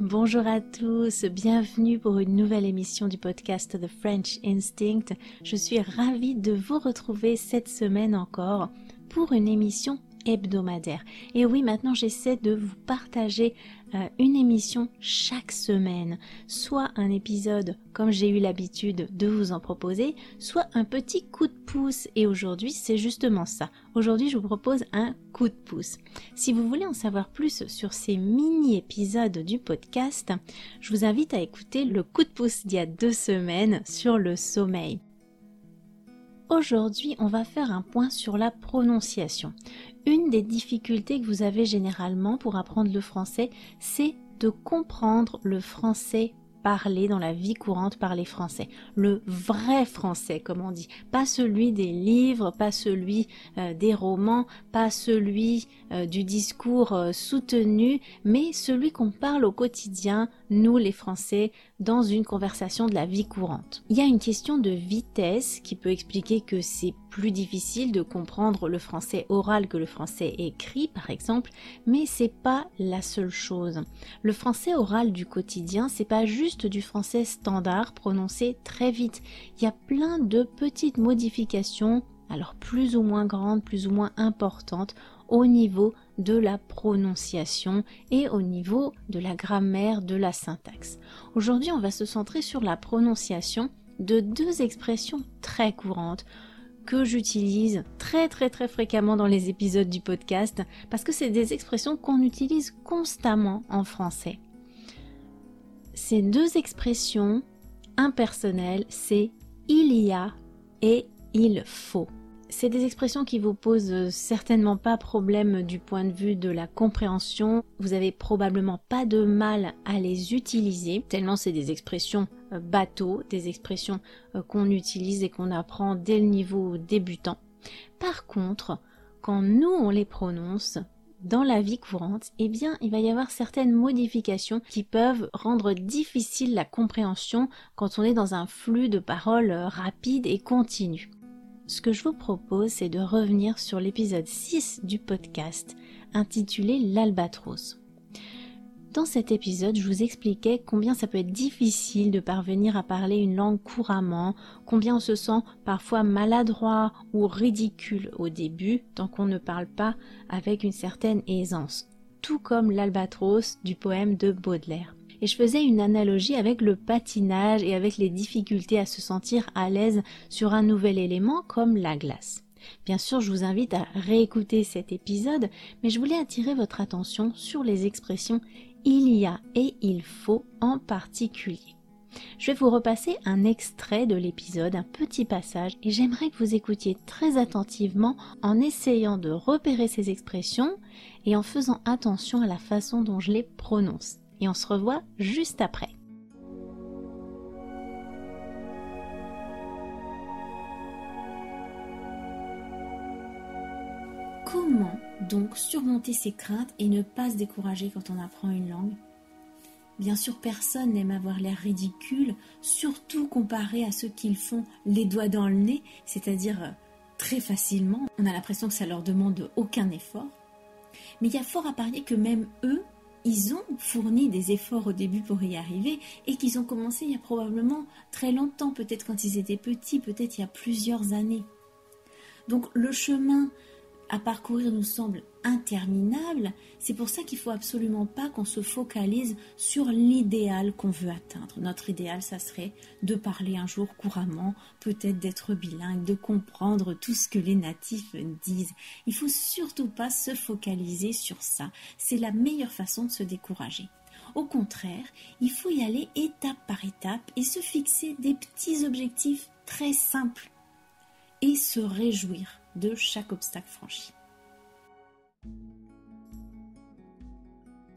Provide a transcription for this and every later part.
Bonjour à tous, bienvenue pour une nouvelle émission du podcast The French Instinct. Je suis ravie de vous retrouver cette semaine encore pour une émission hebdomadaire. Et oui, maintenant j'essaie de vous partager euh, une émission chaque semaine, soit un épisode comme j'ai eu l'habitude de vous en proposer, soit un petit coup de pouce. Et aujourd'hui, c'est justement ça. Aujourd'hui, je vous propose un coup de pouce. Si vous voulez en savoir plus sur ces mini-épisodes du podcast, je vous invite à écouter le coup de pouce d'il y a deux semaines sur le sommeil. Aujourd'hui, on va faire un point sur la prononciation. Une des difficultés que vous avez généralement pour apprendre le français, c'est de comprendre le français parlé dans la vie courante par les Français. Le vrai français, comme on dit. Pas celui des livres, pas celui euh, des romans, pas celui euh, du discours euh, soutenu, mais celui qu'on parle au quotidien, nous les Français, dans une conversation de la vie courante. Il y a une question de vitesse qui peut expliquer que c'est plus difficile de comprendre le français oral que le français écrit, par exemple, mais c'est pas la seule chose. Le français oral du quotidien, c'est pas juste du français standard prononcé très vite. Il y a plein de petites modifications, alors plus ou moins grandes, plus ou moins importantes, au niveau de la prononciation et au niveau de la grammaire, de la syntaxe. Aujourd'hui, on va se centrer sur la prononciation de deux expressions très courantes que j'utilise très très très fréquemment dans les épisodes du podcast parce que c'est des expressions qu'on utilise constamment en français. Ces deux expressions impersonnelles, c'est il y a et il faut c'est des expressions qui vous posent certainement pas problème du point de vue de la compréhension. Vous avez probablement pas de mal à les utiliser, tellement c'est des expressions euh, bateaux, des expressions euh, qu'on utilise et qu'on apprend dès le niveau débutant. Par contre, quand nous on les prononce, dans la vie courante, eh bien, il va y avoir certaines modifications qui peuvent rendre difficile la compréhension quand on est dans un flux de paroles euh, rapide et continu ce que je vous propose, c'est de revenir sur l'épisode 6 du podcast intitulé L'Albatros. Dans cet épisode, je vous expliquais combien ça peut être difficile de parvenir à parler une langue couramment, combien on se sent parfois maladroit ou ridicule au début tant qu'on ne parle pas avec une certaine aisance, tout comme l'albatros du poème de Baudelaire et je faisais une analogie avec le patinage et avec les difficultés à se sentir à l'aise sur un nouvel élément comme la glace. Bien sûr, je vous invite à réécouter cet épisode, mais je voulais attirer votre attention sur les expressions il y a et il faut en particulier. Je vais vous repasser un extrait de l'épisode, un petit passage, et j'aimerais que vous écoutiez très attentivement en essayant de repérer ces expressions et en faisant attention à la façon dont je les prononce et on se revoit juste après. Comment donc surmonter ses craintes et ne pas se décourager quand on apprend une langue? Bien sûr, personne n'aime avoir l'air ridicule, surtout comparé à ceux qui le font les doigts dans le nez, c'est-à-dire euh, très facilement. On a l'impression que ça leur demande aucun effort. Mais il y a fort à parier que même eux ils ont fourni des efforts au début pour y arriver et qu'ils ont commencé il y a probablement très longtemps, peut-être quand ils étaient petits, peut-être il y a plusieurs années. Donc le chemin à parcourir nous semble interminable, c'est pour ça qu'il faut absolument pas qu'on se focalise sur l'idéal qu'on veut atteindre. Notre idéal, ça serait de parler un jour couramment, peut-être d'être bilingue, de comprendre tout ce que les natifs disent. Il faut surtout pas se focaliser sur ça. C'est la meilleure façon de se décourager. Au contraire, il faut y aller étape par étape et se fixer des petits objectifs très simples et se réjouir de chaque obstacle franchi.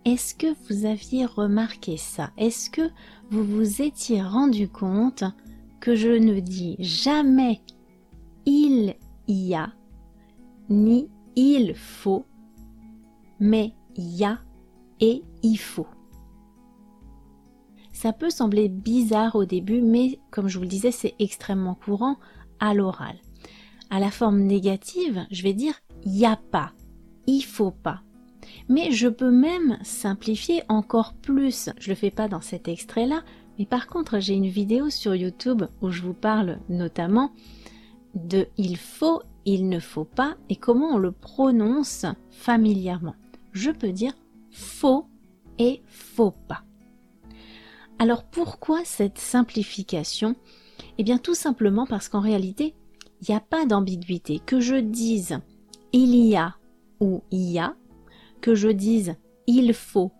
Est-ce que vous aviez remarqué ça? Est-ce que vous vous étiez rendu compte que je ne dis jamais il y a, ni il faut, mais y a et il faut? Ça peut sembler bizarre au début, mais comme je vous le disais, c'est extrêmement courant à l'oral. À la forme négative, je vais dire y a pas, il faut pas. Mais je peux même simplifier encore plus. Je le fais pas dans cet extrait-là, mais par contre, j'ai une vidéo sur YouTube où je vous parle notamment de il faut, il ne faut pas et comment on le prononce familièrement. Je peux dire faut et faut pas. Alors pourquoi cette simplification? Eh bien tout simplement parce qu'en réalité, il n'y a pas d'ambiguïté. Que je dise il y a ou il y a, que je dise il faut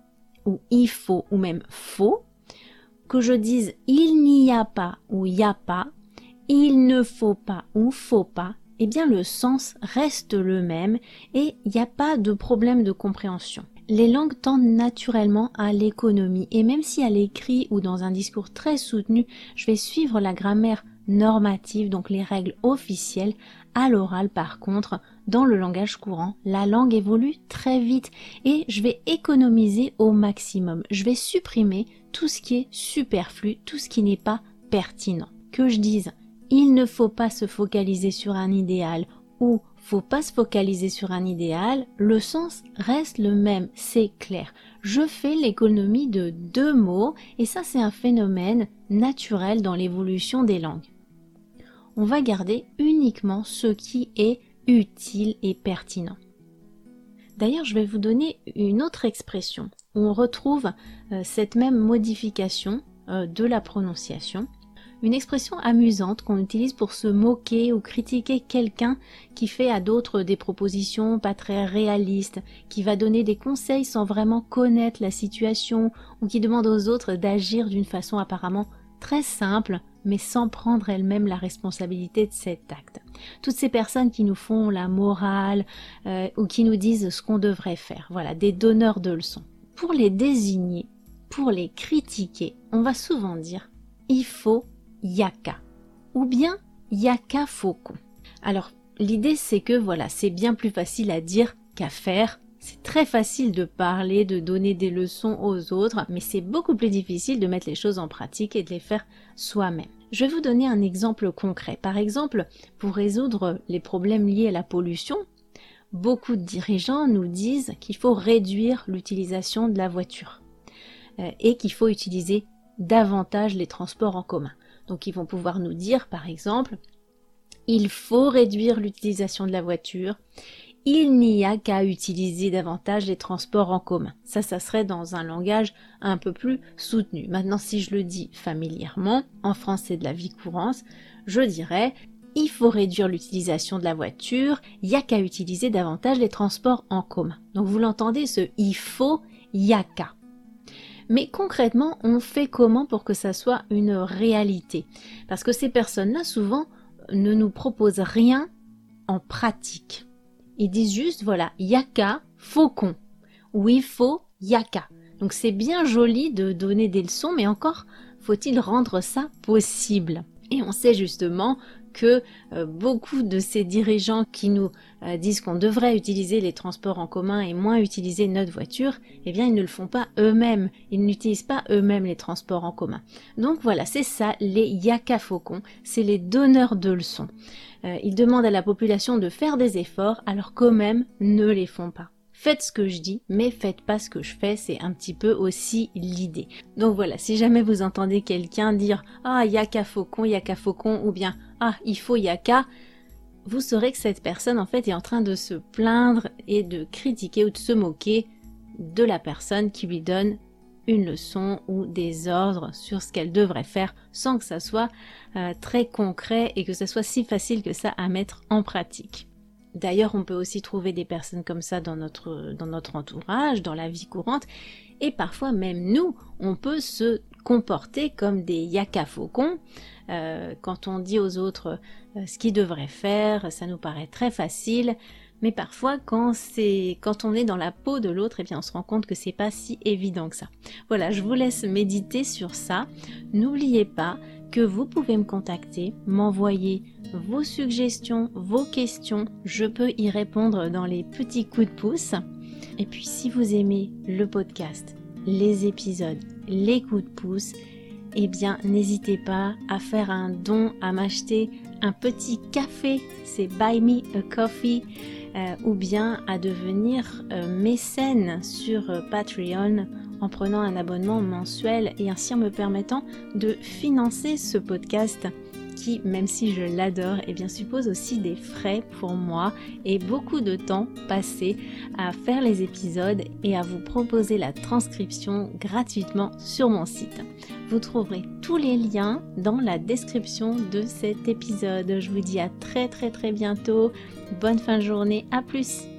ou il faut ou même faut, que je dise il n'y a pas ou il n'y a pas, il ne faut pas ou faut pas, eh bien le sens reste le même et il n'y a pas de problème de compréhension. Les langues tendent naturellement à l'économie et même si à l'écrit ou dans un discours très soutenu, je vais suivre la grammaire normative, donc les règles officielles, à l'oral par contre, dans le langage courant, la langue évolue très vite et je vais économiser au maximum. Je vais supprimer tout ce qui est superflu, tout ce qui n'est pas pertinent. Que je dise, il ne faut pas se focaliser sur un idéal ou faut pas se focaliser sur un idéal, le sens reste le même, c'est clair. Je fais l'économie de deux mots et ça c'est un phénomène naturel dans l'évolution des langues. On va garder uniquement ce qui est utile et pertinent. D'ailleurs, je vais vous donner une autre expression où on retrouve euh, cette même modification euh, de la prononciation. Une expression amusante qu'on utilise pour se moquer ou critiquer quelqu'un qui fait à d'autres des propositions pas très réalistes, qui va donner des conseils sans vraiment connaître la situation ou qui demande aux autres d'agir d'une façon apparemment très simple mais sans prendre elle-même la responsabilité de cet acte. Toutes ces personnes qui nous font la morale euh, ou qui nous disent ce qu'on devrait faire, voilà, des donneurs de leçons. Pour les désigner, pour les critiquer, on va souvent dire il faut yaka ou bien yaka faucon. Alors l'idée c'est que voilà, c'est bien plus facile à dire qu'à faire. C'est très facile de parler, de donner des leçons aux autres, mais c'est beaucoup plus difficile de mettre les choses en pratique et de les faire soi-même. Je vais vous donner un exemple concret. Par exemple, pour résoudre les problèmes liés à la pollution, beaucoup de dirigeants nous disent qu'il faut réduire l'utilisation de la voiture euh, et qu'il faut utiliser davantage les transports en commun. Donc ils vont pouvoir nous dire, par exemple, il faut réduire l'utilisation de la voiture, il n'y a qu'à utiliser davantage les transports en commun. Ça, ça serait dans un langage un peu plus soutenu. Maintenant, si je le dis familièrement, en français de la vie courante, je dirais il faut réduire l'utilisation de la voiture, il n'y a qu'à utiliser davantage les transports en commun. Donc vous l'entendez, ce il faut, il y a qu'à. Mais concrètement, on fait comment pour que ça soit une réalité? Parce que ces personnes-là, souvent, ne nous proposent rien en pratique. Ils disent juste, voilà, yaka, faucon. Ou il faut yaka. Donc c'est bien joli de donner des leçons, mais encore faut-il rendre ça possible? Et on sait justement que euh, beaucoup de ces dirigeants qui nous euh, disent qu'on devrait utiliser les transports en commun et moins utiliser notre voiture, eh bien ils ne le font pas eux-mêmes. Ils n'utilisent pas eux-mêmes les transports en commun. Donc voilà, c'est ça les yaka faucons, c'est les donneurs de leçons. Euh, ils demandent à la population de faire des efforts alors qu'eux-mêmes ne les font pas. Faites ce que je dis, mais faites pas ce que je fais, c'est un petit peu aussi l'idée. Donc voilà, si jamais vous entendez quelqu'un dire Ah, yaka faucon, yaka faucon, ou bien Ah, il faut yaka, vous saurez que cette personne en fait est en train de se plaindre et de critiquer ou de se moquer de la personne qui lui donne une leçon ou des ordres sur ce qu'elle devrait faire sans que ça soit euh, très concret et que ça soit si facile que ça à mettre en pratique. D'ailleurs, on peut aussi trouver des personnes comme ça dans notre, dans notre entourage, dans la vie courante, et parfois même nous, on peut se comporter comme des yaka faucons. Euh, quand on dit aux autres euh, ce qu'ils devraient faire, ça nous paraît très facile, mais parfois quand c'est quand on est dans la peau de l'autre, eh bien on se rend compte que c'est pas si évident que ça. Voilà, je vous laisse méditer sur ça. N'oubliez pas que vous pouvez me contacter, m'envoyer vos suggestions, vos questions. Je peux y répondre dans les petits coups de pouce. Et puis si vous aimez le podcast, les épisodes, les coups de pouce, eh bien n'hésitez pas à faire un don, à m'acheter un petit café, c'est Buy Me a Coffee, euh, ou bien à devenir euh, mécène sur euh, Patreon en prenant un abonnement mensuel et ainsi en me permettant de financer ce podcast qui, même si je l'adore, eh bien suppose aussi des frais pour moi et beaucoup de temps passé à faire les épisodes et à vous proposer la transcription gratuitement sur mon site. Vous trouverez tous les liens dans la description de cet épisode. Je vous dis à très très très bientôt. Bonne fin de journée, à plus